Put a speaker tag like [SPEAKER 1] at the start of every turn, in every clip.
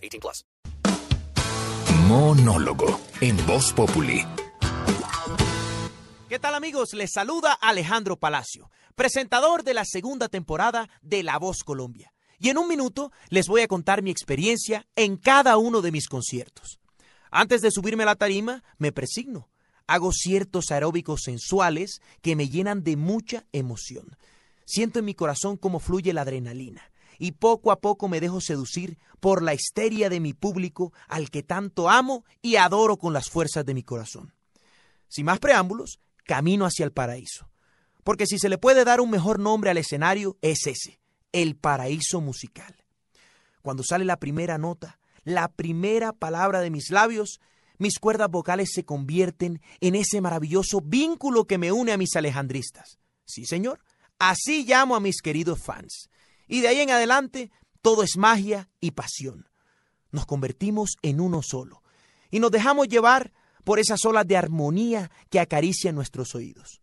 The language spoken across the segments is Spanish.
[SPEAKER 1] 18 plus.
[SPEAKER 2] Monólogo en Voz Populi.
[SPEAKER 3] ¿Qué tal amigos? Les saluda Alejandro Palacio, presentador de la segunda temporada de La Voz Colombia. Y en un minuto les voy a contar mi experiencia en cada uno de mis conciertos. Antes de subirme a la tarima, me presigno hago ciertos aeróbicos sensuales que me llenan de mucha emoción. Siento en mi corazón cómo fluye la adrenalina y poco a poco me dejo seducir por la histeria de mi público al que tanto amo y adoro con las fuerzas de mi corazón. Sin más preámbulos, camino hacia el paraíso. Porque si se le puede dar un mejor nombre al escenario, es ese, el paraíso musical. Cuando sale la primera nota, la primera palabra de mis labios, mis cuerdas vocales se convierten en ese maravilloso vínculo que me une a mis alejandristas. Sí, señor, así llamo a mis queridos fans. Y de ahí en adelante, todo es magia y pasión. Nos convertimos en uno solo y nos dejamos llevar por esas olas de armonía que acarician nuestros oídos.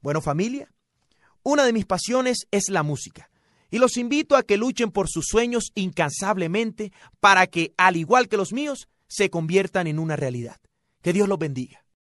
[SPEAKER 3] Bueno, familia, una de mis pasiones es la música y los invito a que luchen por sus sueños incansablemente para que, al igual que los míos, se conviertan en una realidad. Que Dios los bendiga.